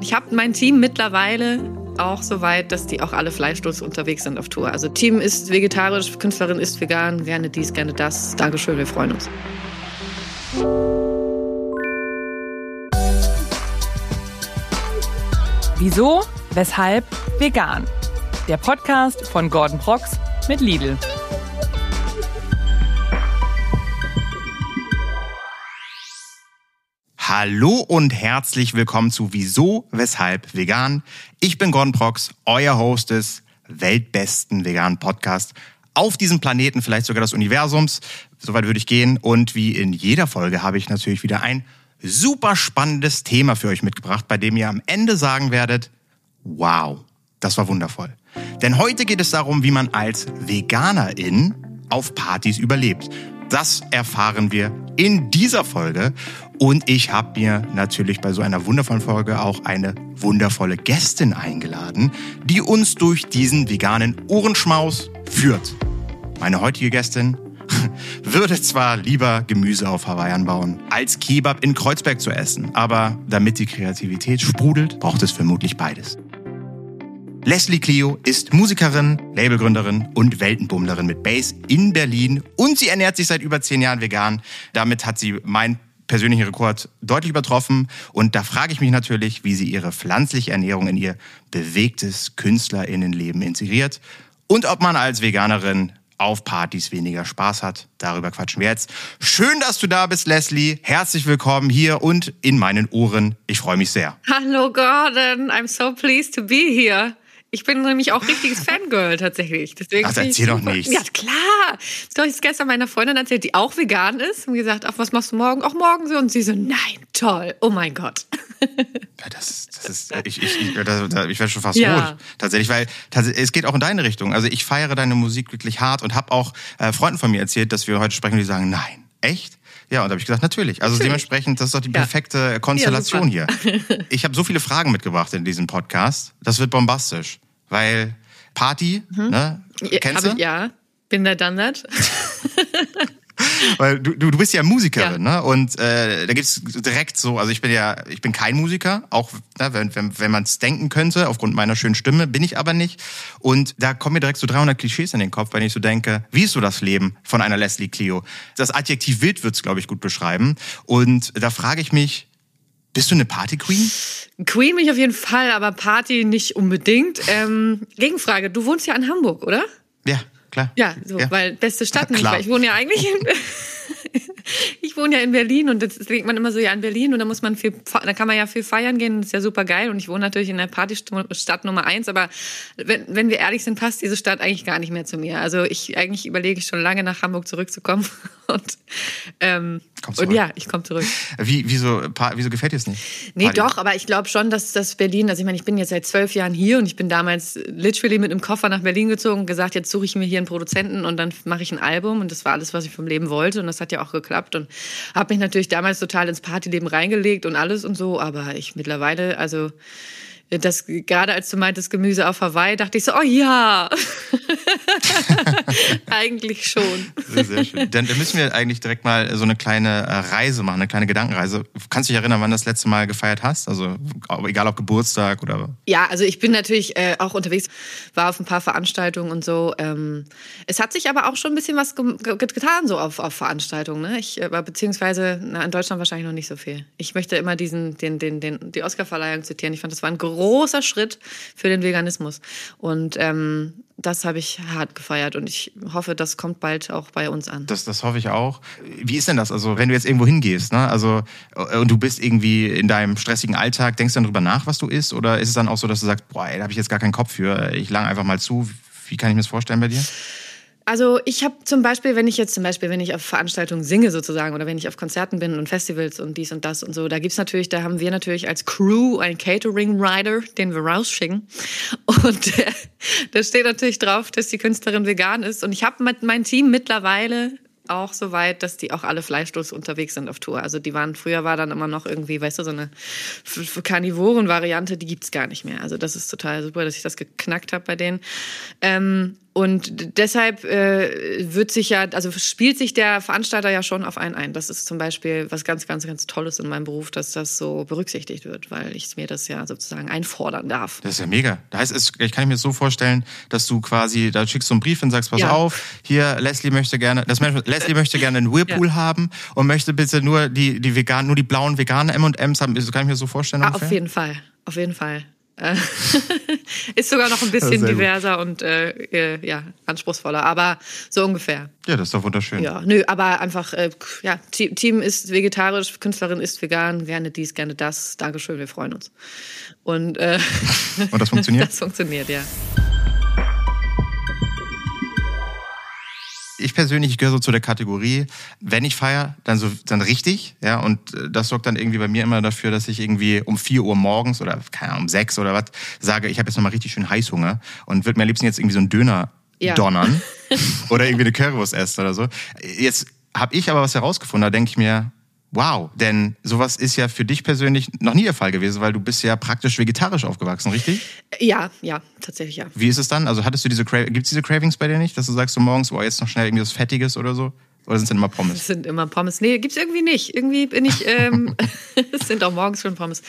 Ich habe mein Team mittlerweile auch so weit, dass die auch alle fleischlos unterwegs sind auf Tour. Also Team ist vegetarisch, Künstlerin ist vegan, gerne dies, gerne das. Dankeschön, wir freuen uns. Wieso, weshalb, vegan. Der Podcast von Gordon Prox mit Lidl. Hallo und herzlich willkommen zu Wieso, Weshalb Vegan. Ich bin Gordon Prox, euer Host des weltbesten veganen Podcast auf diesem Planeten, vielleicht sogar des Universums. Soweit würde ich gehen. Und wie in jeder Folge habe ich natürlich wieder ein super spannendes Thema für euch mitgebracht, bei dem ihr am Ende sagen werdet, wow, das war wundervoll. Denn heute geht es darum, wie man als Veganerin auf Partys überlebt. Das erfahren wir in dieser Folge. Und ich habe mir natürlich bei so einer wundervollen Folge auch eine wundervolle Gästin eingeladen, die uns durch diesen veganen Ohrenschmaus führt. Meine heutige Gästin würde zwar lieber Gemüse auf Hawaii anbauen, als Kebab in Kreuzberg zu essen, aber damit die Kreativität sprudelt, braucht es vermutlich beides. Leslie Clio ist Musikerin, Labelgründerin und Weltenbummlerin mit Base in Berlin und sie ernährt sich seit über zehn Jahren vegan. Damit hat sie mein persönlichen Rekord deutlich übertroffen. Und da frage ich mich natürlich, wie sie ihre pflanzliche Ernährung in ihr bewegtes KünstlerInnenleben integriert und ob man als Veganerin auf Partys weniger Spaß hat. Darüber quatschen wir jetzt. Schön, dass du da bist, Leslie. Herzlich willkommen hier und in meinen Ohren. Ich freue mich sehr. Hallo Gordon, I'm so pleased to be here. Ich bin nämlich auch richtiges Fangirl tatsächlich. Deswegen Ach, erzähl doch nichts. Ja, klar. Habe ich gestern meiner Freundin erzählt, die auch vegan ist. Und gesagt, ach, was machst du morgen? Auch morgen so. Und sie so, nein, toll. Oh mein Gott. Ja, das ist, das ist ich, ich, ich, ich werde schon fast ja. rot. Tatsächlich, weil es geht auch in deine Richtung. Also ich feiere deine Musik wirklich hart und habe auch äh, Freunden von mir erzählt, dass wir heute sprechen die sagen, nein, echt? Ja, und da habe ich gesagt, natürlich. Also natürlich. dementsprechend, das ist doch die perfekte ja. Konstellation ja, hier. Ich habe so viele Fragen mitgebracht in diesem Podcast. Das wird bombastisch. Weil Party, mhm. ne? Kennst du? Ja, bin dann nicht. Weil du, du, bist ja Musikerin, ja. ne? Und äh, da gibt's direkt so, also ich bin ja, ich bin kein Musiker, auch ne, wenn, wenn, wenn man es denken könnte, aufgrund meiner schönen Stimme, bin ich aber nicht. Und da kommen mir direkt so 300 Klischees in den Kopf, wenn ich so denke, wie ist so das Leben von einer Leslie Clio? Das Adjektiv wild wird's, glaube ich, gut beschreiben. Und da frage ich mich, bist du eine Party-Queen? Queen bin ich auf jeden Fall, aber Party nicht unbedingt. Ähm, Gegenfrage, du wohnst ja in Hamburg, oder? Ja klar. Ja, so, ja. weil beste Stadt nicht, weil ich wohne ja eigentlich in, ich wohne ja in Berlin und das denkt man immer so, ja, in Berlin und da muss man viel, da kann man ja viel feiern gehen, das ist ja super geil und ich wohne natürlich in der Partystadt Nummer eins, aber wenn, wenn wir ehrlich sind, passt diese Stadt eigentlich gar nicht mehr zu mir. Also ich, eigentlich überlege ich schon lange nach Hamburg zurückzukommen und, ähm, und ja, ich komme zurück. Wie, wieso, wieso gefällt dir es nicht? Nee, Party? doch, aber ich glaube schon, dass das Berlin, also ich meine, ich bin jetzt seit zwölf Jahren hier und ich bin damals literally mit einem Koffer nach Berlin gezogen und gesagt, jetzt suche ich mir hier einen Produzenten und dann mache ich ein Album und das war alles, was ich vom Leben wollte und das hat ja auch geklappt und habe mich natürlich damals total ins Partyleben reingelegt und alles und so, aber ich mittlerweile, also das gerade als du meintest Gemüse auf Hawaii, dachte ich so, oh ja. eigentlich schon. Sehr schön. Dann müssen wir eigentlich direkt mal so eine kleine äh, Reise machen, eine kleine Gedankenreise. Kannst du dich erinnern, wann du das letzte Mal gefeiert hast? Also egal ob Geburtstag oder. Ja, also ich bin natürlich äh, auch unterwegs, war auf ein paar Veranstaltungen und so. Ähm, es hat sich aber auch schon ein bisschen was getan so auf, auf Veranstaltungen. Ne? Ich, äh, beziehungsweise na, in Deutschland wahrscheinlich noch nicht so viel. Ich möchte immer diesen, den, den, den, die Oscarverleihung zitieren. Ich fand, das war ein großer Schritt für den Veganismus. Und ähm, das habe ich hart gefeiert und ich hoffe, das kommt bald auch bei uns an. Das, das hoffe ich auch. Wie ist denn das? Also, wenn du jetzt irgendwo hingehst, ne? Also, äh, und du bist irgendwie in deinem stressigen Alltag, denkst du dann drüber nach, was du isst? Oder ist es dann auch so, dass du sagst, boah, ey, da habe ich jetzt gar keinen Kopf für, ich lang einfach mal zu? Wie kann ich mir das vorstellen bei dir? Also ich habe zum Beispiel, wenn ich jetzt zum Beispiel, wenn ich auf Veranstaltungen singe sozusagen oder wenn ich auf Konzerten bin und Festivals und dies und das und so, da gibt's natürlich, da haben wir natürlich als Crew einen Catering-Rider, den wir rausschicken. Und da steht natürlich drauf, dass die Künstlerin vegan ist. Und ich habe mit meinem Team mittlerweile auch so weit, dass die auch alle fleischlos unterwegs sind auf Tour. Also die waren, früher war dann immer noch irgendwie, weißt du, so eine Karnivoren-Variante, die gibt's gar nicht mehr. Also das ist total super, dass ich das geknackt habe bei denen. Ähm, und deshalb äh, wird sich ja, also spielt sich der Veranstalter ja schon auf einen ein. Das ist zum Beispiel was ganz, ganz, ganz Tolles in meinem Beruf, dass das so berücksichtigt wird, weil ich mir das ja sozusagen einfordern darf. Das ist ja mega. Das heißt, es, ich kann mir das so vorstellen, dass du quasi, da schickst du einen Brief und sagst, pass ja. auf, hier, Leslie möchte gerne, das Leslie möchte gerne einen Whirlpool ja. haben und möchte bitte nur die, die vegan, nur die blauen veganen M&M's haben. Das kann ich mir so vorstellen. Ah, auf jeden Fall. Auf jeden Fall. Äh, ist sogar noch ein bisschen diverser gut. und äh, äh, ja, anspruchsvoller, aber so ungefähr. Ja, das ist doch wunderschön. Ja, nö, aber einfach, äh, ja, Team ist vegetarisch, Künstlerin ist vegan, gerne dies, gerne das. Dankeschön, wir freuen uns. Und, äh, und das funktioniert? das funktioniert, ja. Ich persönlich, ich gehöre so zu der Kategorie, wenn ich feiere, dann so, dann richtig, ja, und äh, das sorgt dann irgendwie bei mir immer dafür, dass ich irgendwie um vier Uhr morgens oder, keine Ahnung, um sechs oder was, sage, ich habe jetzt nochmal richtig schön Heißhunger und würde mir am liebsten jetzt irgendwie so einen Döner ja. donnern oder irgendwie eine Currywurst essen oder so. Jetzt habe ich aber was herausgefunden, da denke ich mir, Wow, denn sowas ist ja für dich persönlich noch nie der Fall gewesen, weil du bist ja praktisch vegetarisch aufgewachsen, richtig? Ja, ja, tatsächlich ja. Wie ist es dann? Also hattest du diese gibt es diese Cravings bei dir nicht, dass du sagst so morgens, oh, jetzt noch schnell irgendwie was Fettiges oder so? Oder sind es immer Pommes? Es sind immer Pommes. Nee, gibt's irgendwie nicht. Irgendwie bin ich, ähm, es sind auch morgens schon Pommes.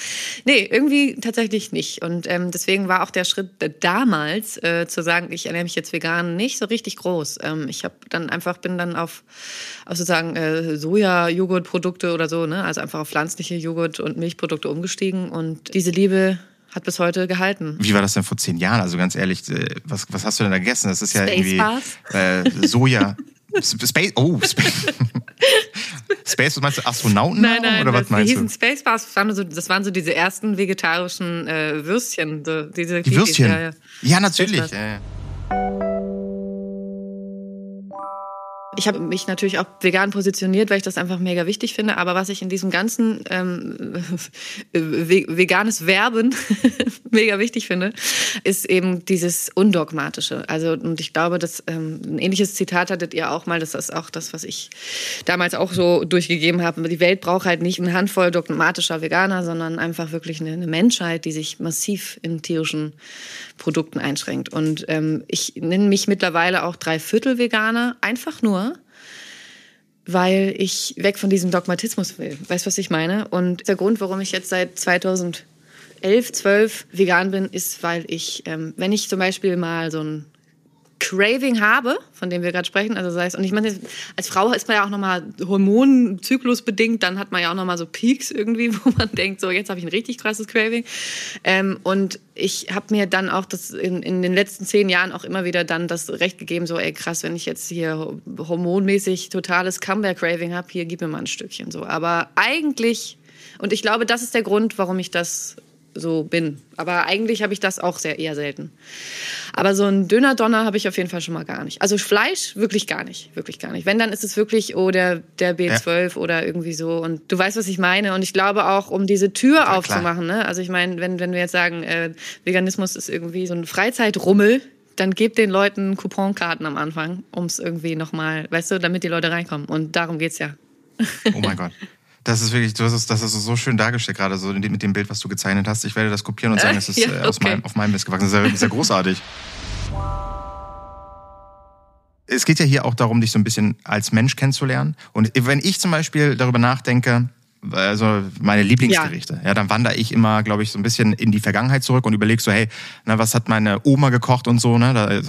Nee, irgendwie tatsächlich nicht. Und ähm, deswegen war auch der Schritt damals äh, zu sagen, ich ernähre mich jetzt vegan, nicht so richtig groß. Ähm, ich habe dann einfach, bin dann auf, auf sozusagen äh, Soja-Joghurt-Produkte oder so, ne? also einfach auf pflanzliche Joghurt- und Milchprodukte umgestiegen. Und diese Liebe hat bis heute gehalten. Wie war das denn vor zehn Jahren? Also ganz ehrlich, äh, was, was hast du denn da gegessen? Das ist ja Space irgendwie äh, Soja. Space, oh, Space. Space, was meinst du, Astronauten? Nein, nein, oder was meinst die hießen du? Space Bars, das waren, so, das waren so diese ersten vegetarischen äh, Würstchen. So, diese die Würstchen? Ja, ja. ja natürlich. Ja, Ich habe mich natürlich auch vegan positioniert, weil ich das einfach mega wichtig finde. Aber was ich in diesem ganzen ähm, veganes Werben mega wichtig finde, ist eben dieses Undogmatische. Also, und ich glaube, dass ähm, ein ähnliches Zitat hattet ihr auch mal. Das ist auch das, was ich damals auch so durchgegeben habe. Die Welt braucht halt nicht eine Handvoll dogmatischer Veganer, sondern einfach wirklich eine, eine Menschheit, die sich massiv in tierischen Produkten einschränkt. Und ähm, ich nenne mich mittlerweile auch Dreiviertel Veganer, einfach nur weil ich weg von diesem Dogmatismus will. Weißt du, was ich meine? Und der Grund, warum ich jetzt seit 2011, 12 vegan bin, ist, weil ich, ähm, wenn ich zum Beispiel mal so ein Craving habe, von dem wir gerade sprechen, also sei es, und ich meine, als Frau ist man ja auch nochmal hormonzyklusbedingt, dann hat man ja auch nochmal so Peaks irgendwie, wo man denkt, so jetzt habe ich ein richtig krasses Craving. Ähm, und ich habe mir dann auch das in, in den letzten zehn Jahren auch immer wieder dann das Recht gegeben, so ey krass, wenn ich jetzt hier hormonmäßig totales Comeback-Craving habe, hier gib mir mal ein Stückchen so. Aber eigentlich, und ich glaube, das ist der Grund, warum ich das so bin. Aber eigentlich habe ich das auch sehr eher selten. Aber so ein Döner-Donner habe ich auf jeden Fall schon mal gar nicht. Also Fleisch wirklich gar nicht, wirklich gar nicht. Wenn dann ist es wirklich oh der der B12 ja. oder irgendwie so und du weißt, was ich meine und ich glaube auch um diese Tür ja, aufzumachen, ne? Also ich meine, wenn wenn wir jetzt sagen, äh, Veganismus ist irgendwie so ein Freizeitrummel, dann gebt den Leuten Couponkarten am Anfang, um es irgendwie nochmal, weißt du, damit die Leute reinkommen. Und darum geht's ja. Oh mein Gott. Das ist wirklich, das ist, das ist so schön dargestellt gerade, so mit dem Bild, was du gezeichnet hast. Ich werde das kopieren und sagen, es ist ja, okay. aus meinem, auf meinem Mist gewachsen. Das ist ja, ist großartig. Es geht ja hier auch darum, dich so ein bisschen als Mensch kennenzulernen. Und wenn ich zum Beispiel darüber nachdenke, also meine Lieblingsgerichte. Ja, ja dann wandere ich immer, glaube ich, so ein bisschen in die Vergangenheit zurück und überlege so, hey, na, was hat meine Oma gekocht und so, ne? Da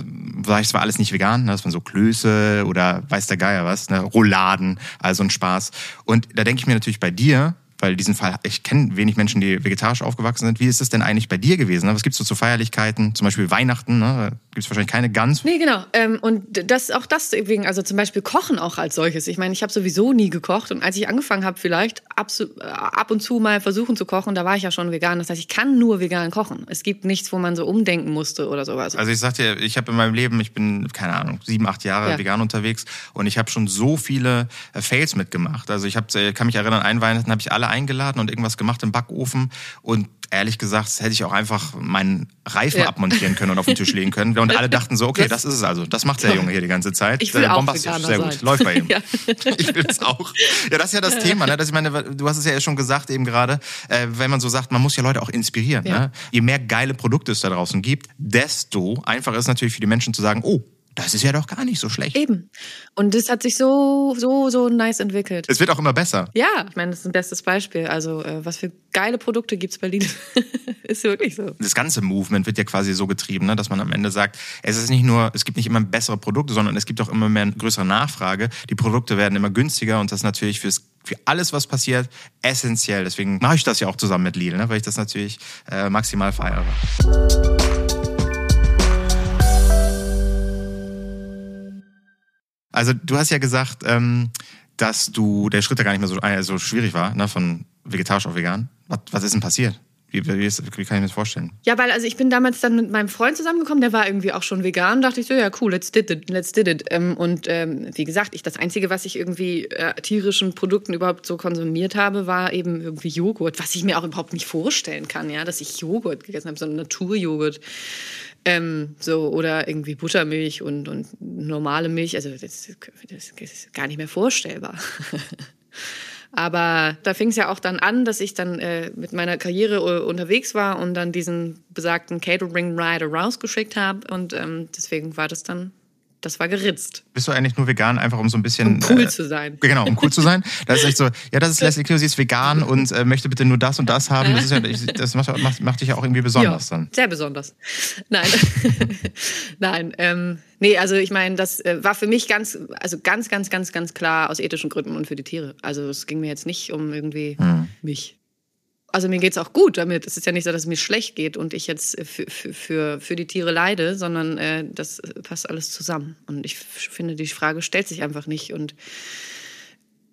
war ich zwar alles nicht vegan, ne? das waren so Klöße oder weiß der Geier was, ne? Rouladen, also ein Spaß. Und da denke ich mir natürlich bei dir, weil diesen Fall, ich kenne wenig Menschen, die vegetarisch aufgewachsen sind. Wie ist es denn eigentlich bei dir gewesen? Ne? Was gibt's so zu Feierlichkeiten? Zum Beispiel Weihnachten, ne? gibt es wahrscheinlich keine Gans. Nee, genau. Ähm, und das auch das wegen, also zum Beispiel Kochen auch als solches. Ich meine, ich habe sowieso nie gekocht und als ich angefangen habe, vielleicht ab, äh, ab und zu mal versuchen zu kochen, da war ich ja schon vegan. Das heißt, ich kann nur vegan kochen. Es gibt nichts, wo man so umdenken musste oder sowas. Also ich sag dir, ich habe in meinem Leben, ich bin, keine Ahnung, sieben, acht Jahre ja. vegan unterwegs und ich habe schon so viele äh, Fails mitgemacht. Also ich hab, äh, kann mich erinnern, ein Weihnachten habe ich alle eingeladen und irgendwas was gemacht im Backofen und ehrlich gesagt, hätte ich auch einfach meinen Reifen ja. abmontieren können und auf den Tisch legen können. Und alle dachten so, okay, das, das ist es also. Das macht der Junge hier die ganze Zeit. Ich will auch Bombastisch, sehr gut. Sein. Läuft bei ihm. Ja. Ich will es auch. Ja, das ist ja das Thema. Ne? Das, ich meine, du hast es ja schon gesagt eben gerade, äh, wenn man so sagt, man muss ja Leute auch inspirieren. Ja. Ne? Je mehr geile Produkte es da draußen gibt, desto einfacher ist es natürlich für die Menschen zu sagen, oh, das ist ja doch gar nicht so schlecht. Eben. Und das hat sich so, so, so nice entwickelt. Es wird auch immer besser. Ja, ich meine, das ist ein bestes Beispiel. Also, äh, was für geile Produkte gibt's bei Lidl? ist wirklich so. Das ganze Movement wird ja quasi so getrieben, ne, dass man am Ende sagt, es ist nicht nur, es gibt nicht immer bessere Produkte, sondern es gibt auch immer mehr größere Nachfrage. Die Produkte werden immer günstiger und das ist natürlich fürs für alles, was passiert, essentiell. Deswegen mache ich das ja auch zusammen mit Lidl, ne, weil ich das natürlich äh, maximal feiere. Also du hast ja gesagt, ähm, dass du der Schritt ja gar nicht mehr so, äh, so schwierig war, ne, von vegetarisch auf vegan. Was, was ist denn passiert? Wie, wie, ist, wie kann ich mir das vorstellen? Ja, weil also ich bin damals dann mit meinem Freund zusammengekommen, der war irgendwie auch schon vegan. Dachte ich so, ja cool, let's did it, let's did it. Ähm, und ähm, wie gesagt, ich das einzige, was ich irgendwie äh, tierischen Produkten überhaupt so konsumiert habe, war eben irgendwie Joghurt, was ich mir auch überhaupt nicht vorstellen kann, ja, dass ich Joghurt gegessen habe, so einen Naturjoghurt. Ähm, so, oder irgendwie Buttermilch und, und normale Milch. Also das, das ist gar nicht mehr vorstellbar. Aber da fing es ja auch dann an, dass ich dann äh, mit meiner Karriere äh, unterwegs war und dann diesen besagten Catering Rider rausgeschickt habe. Und ähm, deswegen war das dann das war geritzt. Bist du eigentlich nur vegan, einfach um so ein bisschen. Um cool äh, zu sein. Genau, um cool zu sein. Das ist echt so, ja, das ist Leslie Cleo, sie ist vegan und äh, möchte bitte nur das und das haben. Das, ja, das macht, macht, macht dich ja auch irgendwie besonders ja, dann. Sehr besonders. Nein. Nein. Ähm, nee, also ich meine, das äh, war für mich ganz, also ganz, ganz, ganz, ganz klar aus ethischen Gründen und für die Tiere. Also es ging mir jetzt nicht um irgendwie hm. mich also mir geht's auch gut damit. Es ist ja nicht so, dass es mir schlecht geht und ich jetzt für, für, für die Tiere leide, sondern äh, das passt alles zusammen. Und ich finde, die Frage stellt sich einfach nicht. Und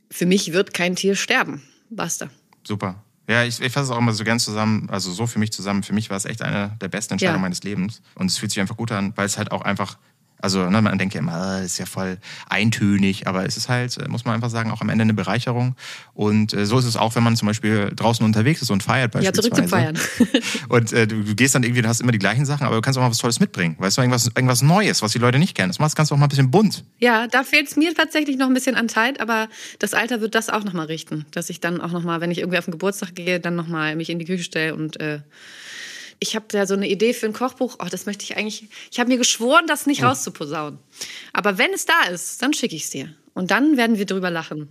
für mich wird kein Tier sterben. Basta. Super. Ja, ich, ich fasse es auch immer so gern zusammen, also so für mich zusammen. Für mich war es echt eine der besten Entscheidungen ja. meines Lebens. Und es fühlt sich einfach gut an, weil es halt auch einfach also ne, man denkt ja immer, das ah, ist ja voll eintönig, aber es ist halt, äh, muss man einfach sagen, auch am Ende eine Bereicherung. Und äh, so ist es auch, wenn man zum Beispiel draußen unterwegs ist und feiert beispielsweise. Ja, zurück zum Feiern. und äh, du, du, gehst dann irgendwie, du hast immer die gleichen Sachen, aber du kannst auch mal was Tolles mitbringen. Weißt du, irgendwas, irgendwas Neues, was die Leute nicht kennen. Das macht das Ganze auch mal ein bisschen bunt. Ja, da fehlt es mir tatsächlich noch ein bisschen an Zeit, aber das Alter wird das auch nochmal richten. Dass ich dann auch nochmal, wenn ich irgendwie auf den Geburtstag gehe, dann nochmal mich in die Küche stelle und äh, ich habe da so eine Idee für ein Kochbuch. Oh, das möchte ich eigentlich. Ich habe mir geschworen, das nicht oh. rauszuposaunen. Aber wenn es da ist, dann schicke ich es dir. Und dann werden wir drüber lachen.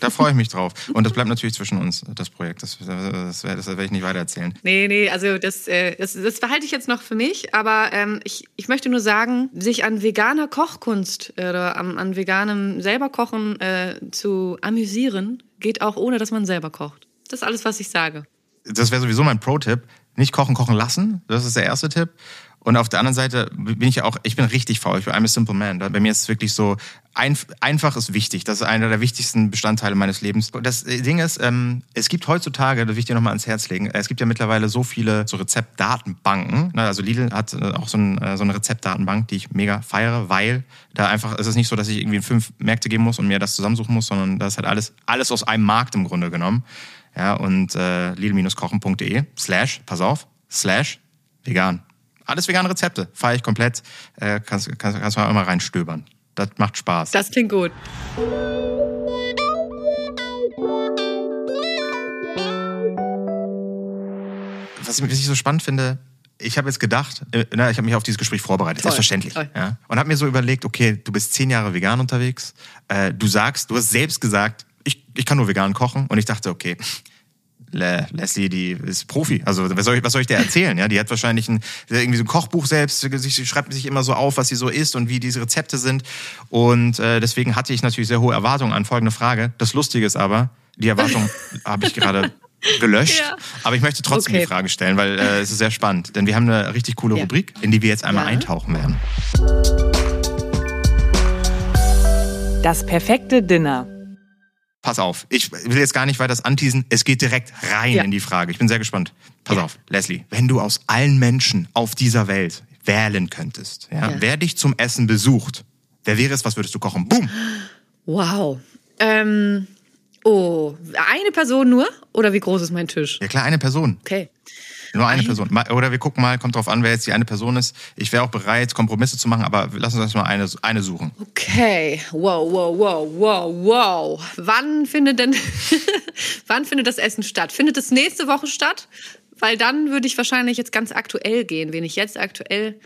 Da freue ich mich drauf. Und das bleibt natürlich zwischen uns, das Projekt. Das, das, das werde ich nicht weitererzählen. Nee, nee, also das, äh, das, das behalte ich jetzt noch für mich. Aber ähm, ich, ich möchte nur sagen, sich an veganer Kochkunst oder an, an veganem selberkochen äh, zu amüsieren, geht auch ohne, dass man selber kocht. Das ist alles, was ich sage. Das wäre sowieso mein Pro-Tipp nicht kochen, kochen lassen. Das ist der erste Tipp. Und auf der anderen Seite bin ich ja auch, ich bin richtig faul, ich bin a simple man. Bei mir ist es wirklich so, ein, einfach ist wichtig. Das ist einer der wichtigsten Bestandteile meines Lebens. Das Ding ist, ähm, es gibt heutzutage, das will ich dir nochmal ans Herz legen, es gibt ja mittlerweile so viele so Rezeptdatenbanken. Ne, also Lidl hat äh, auch so, ein, äh, so eine Rezeptdatenbank, die ich mega feiere, weil da einfach, es ist nicht so, dass ich irgendwie in fünf Märkte gehen muss und mir das zusammensuchen muss, sondern das ist halt alles, alles aus einem Markt im Grunde genommen. Ja, und äh, lidl-kochen.de slash, pass auf, slash vegan. Alles vegane Rezepte, feiere ich komplett. Äh, kannst, kannst, kannst mal immer reinstöbern. Das macht Spaß. Das klingt gut. Was ich, was ich so spannend finde, ich habe jetzt gedacht, äh, na, ich habe mich auf dieses Gespräch vorbereitet, Toll. selbstverständlich. Toll. Ja, und habe mir so überlegt, okay, du bist zehn Jahre vegan unterwegs. Äh, du sagst, du hast selbst gesagt, ich, ich kann nur vegan kochen. Und ich dachte, okay, Le Leslie, die ist Profi. Also was soll ich, was soll ich dir erzählen? Ja, die hat wahrscheinlich ein, irgendwie so ein Kochbuch selbst. Sie schreibt sich immer so auf, was sie so isst und wie diese Rezepte sind. Und äh, deswegen hatte ich natürlich sehr hohe Erwartungen an folgende Frage. Das Lustige ist aber, die Erwartung habe ich gerade gelöscht. Ja. Aber ich möchte trotzdem okay. die Frage stellen, weil äh, es ist sehr spannend. Denn wir haben eine richtig coole ja. Rubrik, in die wir jetzt einmal ja. eintauchen werden. Das perfekte Dinner pass auf, ich will jetzt gar nicht weiter das anteasen, es geht direkt rein ja. in die Frage. Ich bin sehr gespannt. Pass ja. auf, Leslie, wenn du aus allen Menschen auf dieser Welt wählen könntest, ja, wer dich zum Essen besucht, wer wäre es, was würdest du kochen? Boom! Wow. Ähm, oh, eine Person nur? Oder wie groß ist mein Tisch? Ja klar, eine Person. Okay. Nur eine Person. Oder wir gucken mal, kommt drauf an, wer jetzt die eine Person ist. Ich wäre auch bereit, Kompromisse zu machen, aber lass uns erstmal eine, eine suchen. Okay. Wow, wow, wow, wow, wow. Wann findet denn, wann findet das Essen statt? Findet es nächste Woche statt? Weil dann würde ich wahrscheinlich jetzt ganz aktuell gehen. Wen ich jetzt aktuell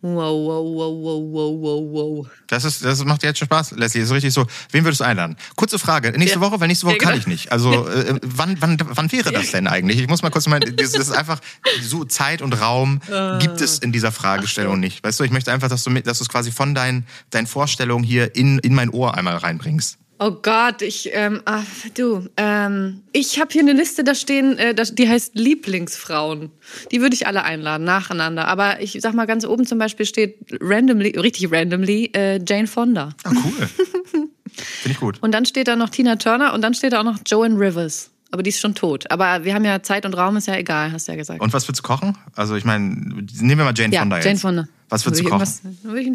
Wow, wow, wow, wow, wow, wow, wow. Das, ist, das macht jetzt schon Spaß, Leslie. Das ist richtig so. Wen würdest du einladen? Kurze Frage. Nächste Ja. Woche, weil nächste Woche Ja, kann genau. ich nicht. Also äh, wann, wann, wann wäre das denn eigentlich? Ich muss mal kurz mal, das ist einfach so Zeit und Raum gibt es in dieser Fragestellung nicht. Weißt du, ich möchte einfach, dass du mit, dass du es quasi von deinen, deinen Vorstellungen hier in, in mein Ohr einmal reinbringst. Oh Gott, ich, ähm, ah, du, ähm, ich habe hier eine Liste, da stehen, äh, die heißt Lieblingsfrauen. Die würde ich alle einladen, nacheinander. Aber ich sag mal, ganz oben zum Beispiel steht randomly, richtig randomly, äh, Jane Fonda. Ah, cool. Finde ich gut. Und dann steht da noch Tina Turner und dann steht da auch noch Joan Rivers. Aber die ist schon tot. Aber wir haben ja Zeit und Raum, ist ja egal, hast du ja gesagt. Und was würdest du kochen? Also ich meine, nehmen wir mal Jane ja, Fonda jetzt. Jane Fonda. Was würdest du kochen? würde ich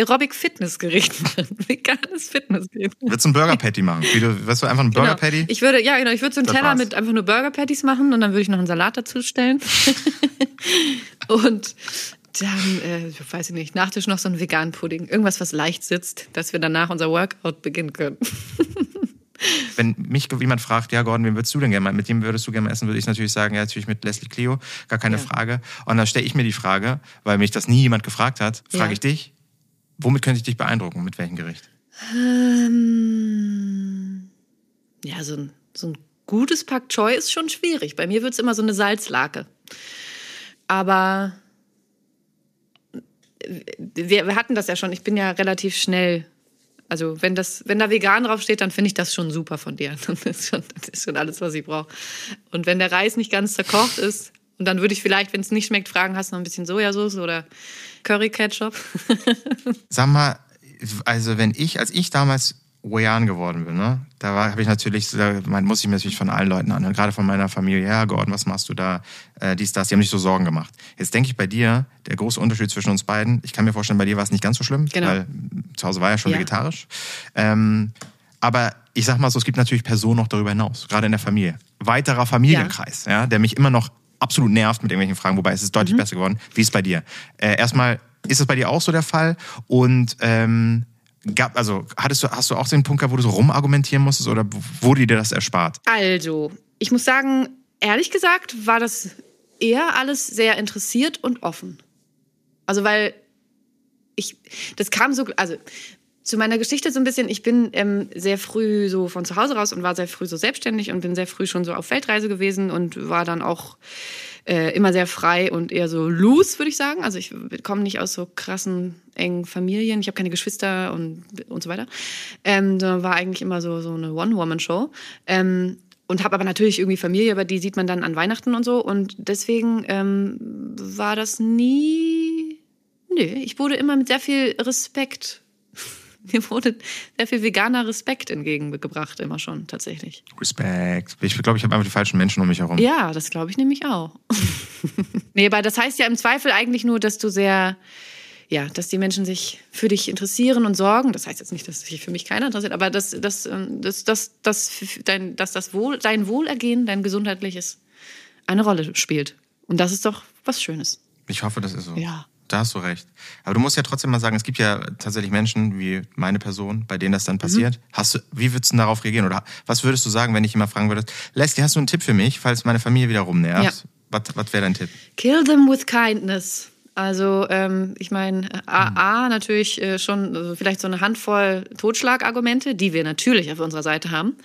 ein Aerobic-Fitnessgericht machen. Veganes Fitnessgericht. Würdest du einen Burger Patty machen? Wie du, weißt du, einfach einen Burger Genau. Patty? Ich würde, ja, genau, ich würde so einen Das Teller war's. mit einfach nur Burger Patties machen und dann würde ich noch einen Salat dazu stellen. und dann, äh, weiß ich nicht, Nachtisch noch so einen veganen Pudding. Irgendwas, was leicht sitzt, dass wir danach unser Workout beginnen können. Wenn mich jemand fragt, ja Gordon, wen würdest du denn gerne mal, mit dem würdest du gerne mal essen, würde ich natürlich sagen, ja natürlich mit Leslie Clio, gar keine Ja. Frage. Und dann stelle ich mir die Frage, weil mich das nie jemand gefragt hat, frage Ja. ich dich, womit könnte ich dich beeindrucken, mit welchem Gericht? Ähm, ja, so ein, so ein gutes Pak Choi ist schon schwierig. Bei mir wird es immer so eine Salzlake. Aber wir, wir hatten das ja schon. Ich bin ja relativ schnell. Also wenn das, wenn da vegan draufsteht, dann finde ich das schon super von dir. Das ist schon, das ist schon alles, was ich brauche. Und wenn der Reis nicht ganz zerkocht ist, und dann würde ich vielleicht, wenn es nicht schmeckt, fragen, hast du noch ein bisschen Sojasauce oder Curry-Ketchup? Sag mal, also wenn ich, als ich damals Wayan geworden bin, ne, da habe ich natürlich, da muss ich mir natürlich von allen Leuten anhören, gerade von meiner Familie, ja Gordon, was machst du da, äh, dies, das, die haben sich so Sorgen gemacht. Jetzt denke ich bei dir, der große Unterschied zwischen uns beiden, ich kann mir vorstellen, bei dir war es nicht ganz so schlimm, Genau. weil zu Hause war ja schon Ja. vegetarisch. Ähm, aber ich sag mal so, es gibt natürlich Personen noch darüber hinaus, gerade in der Familie. Weiterer Familienkreis, ja. der mich immer noch absolut nervt mit irgendwelchen Fragen, wobei es ist Mhm. deutlich besser geworden. Wie ist es bei dir? Äh, erstmal, ist es bei dir auch so der Fall? Und ähm, gab, also hattest du, hast du auch den Punkt gehabt, wo du so rumargumentieren musstest oder wurde dir das erspart? Also, ich muss sagen, ehrlich gesagt war das eher alles sehr interessiert und offen. Also, weil ich, das kam so, also zu meiner Geschichte so ein bisschen, ich bin ähm, sehr früh so von zu Hause raus und war sehr früh so selbstständig und bin sehr früh schon so auf Weltreise gewesen und war dann auch äh, immer sehr frei und eher so loose, würde ich sagen. Also ich komme nicht aus so krassen, engen Familien. Ich habe keine Geschwister und, und so weiter. Ähm, sondern war eigentlich immer so, so eine One-Woman-Show. Ähm, und habe aber natürlich irgendwie Familie, aber die sieht man dann an Weihnachten und so. Und deswegen ähm, war das nie. Nö, ich wurde immer mit sehr viel Respekt. Mir wurde sehr viel veganer Respekt entgegengebracht, immer schon, tatsächlich. Respekt. Ich glaube, ich habe einfach die falschen Menschen um mich herum. Ja, das glaube ich nämlich auch. nee, aber das heißt ja im Zweifel eigentlich nur, dass du sehr, ja, dass die Menschen sich für dich interessieren und sorgen. Das heißt jetzt nicht, dass sich für mich keiner interessiert, aber dass, dass, ähm, dass, dass, dass, dein, dass das Wohl, dein Wohlergehen, dein gesundheitliches eine Rolle spielt. Und das ist doch was Schönes. Ich hoffe, das ist so. Ja. Da hast du recht. Aber du musst ja trotzdem mal sagen, es gibt ja tatsächlich Menschen wie meine Person, bei denen das dann passiert. Mhm. Hast du, wie würdest du denn darauf reagieren? Oder was würdest du sagen, wenn ich immer fragen würde, Leslie, hast du einen Tipp für mich, falls meine Familie wieder rumnervt? Ja. Was, was wäre dein Tipp? Kill them with kindness. Also ähm, ich meine, A, A natürlich äh, schon also vielleicht so eine Handvoll Totschlagargumente, die wir natürlich auf unserer Seite haben.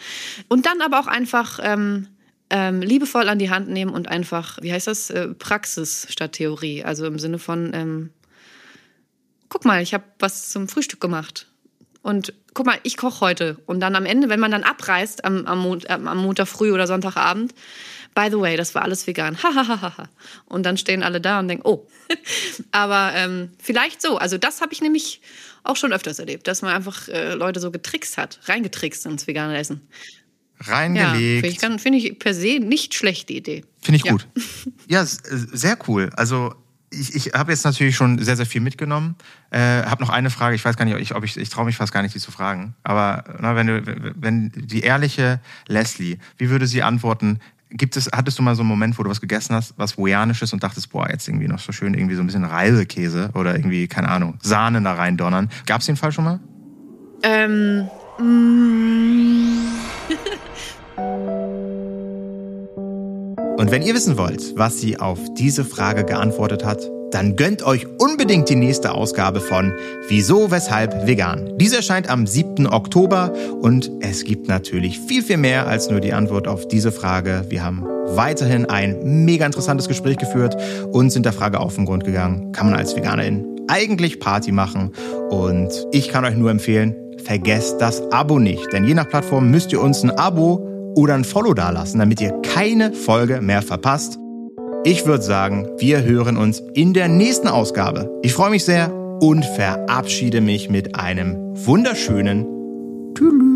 Und dann aber auch einfach ähm, ähm, liebevoll an die Hand nehmen und einfach, wie heißt das, äh, Praxis statt Theorie. Also im Sinne von, ähm, guck mal, ich habe was zum Frühstück gemacht. Und guck mal, ich koche heute. Und dann am Ende, wenn man dann abreist am, am, Mon ähm, am Montag früh oder Sonntagabend, by the way, das war alles vegan. Und dann stehen alle da und denken, oh. Aber ähm, vielleicht so. Also das habe ich nämlich auch schon öfters erlebt, dass man einfach äh, Leute so getrickst hat, reingetrickst ins vegane Essen. Ja, finde Reingelegt. ich, finde ich per se nicht schlecht, die Idee. Finde ich Ja. gut. Ja, äh, sehr cool. Also ich, ich habe jetzt natürlich schon sehr, sehr viel mitgenommen. Äh, habe noch eine Frage. Ich weiß gar nicht, ob ich, ob ich, ich traue mich fast gar nicht, die zu fragen. Aber na, wenn, du, wenn die ehrliche Leslie, wie würde sie antworten? Gibt es, hattest du mal so einen Moment, wo du was gegessen hast, was Voyanisches und dachtest, boah, jetzt irgendwie noch so schön, irgendwie so ein bisschen Reisekäse oder irgendwie, keine Ahnung, Sahne da rein donnern. Gab es den Fall schon mal? Ähm, mm, Und wenn ihr wissen wollt, was sie auf diese Frage geantwortet hat, dann gönnt euch unbedingt die nächste Ausgabe von Wieso, Weshalb Vegan. Diese erscheint am 7. Oktober und es gibt natürlich viel, viel mehr als nur die Antwort auf diese Frage. Wir haben weiterhin ein mega interessantes Gespräch geführt und sind der Frage auf den Grund gegangen, kann man als Veganerin eigentlich Party machen? Und ich kann euch nur empfehlen, vergesst das Abo nicht, denn je nach Plattform müsst ihr uns ein Abo oder ein Follow dalassen, damit ihr keine Folge mehr verpasst. Ich würde sagen, wir hören uns in der nächsten Ausgabe. Ich freue mich sehr und verabschiede mich mit einem wunderschönen Tschüss.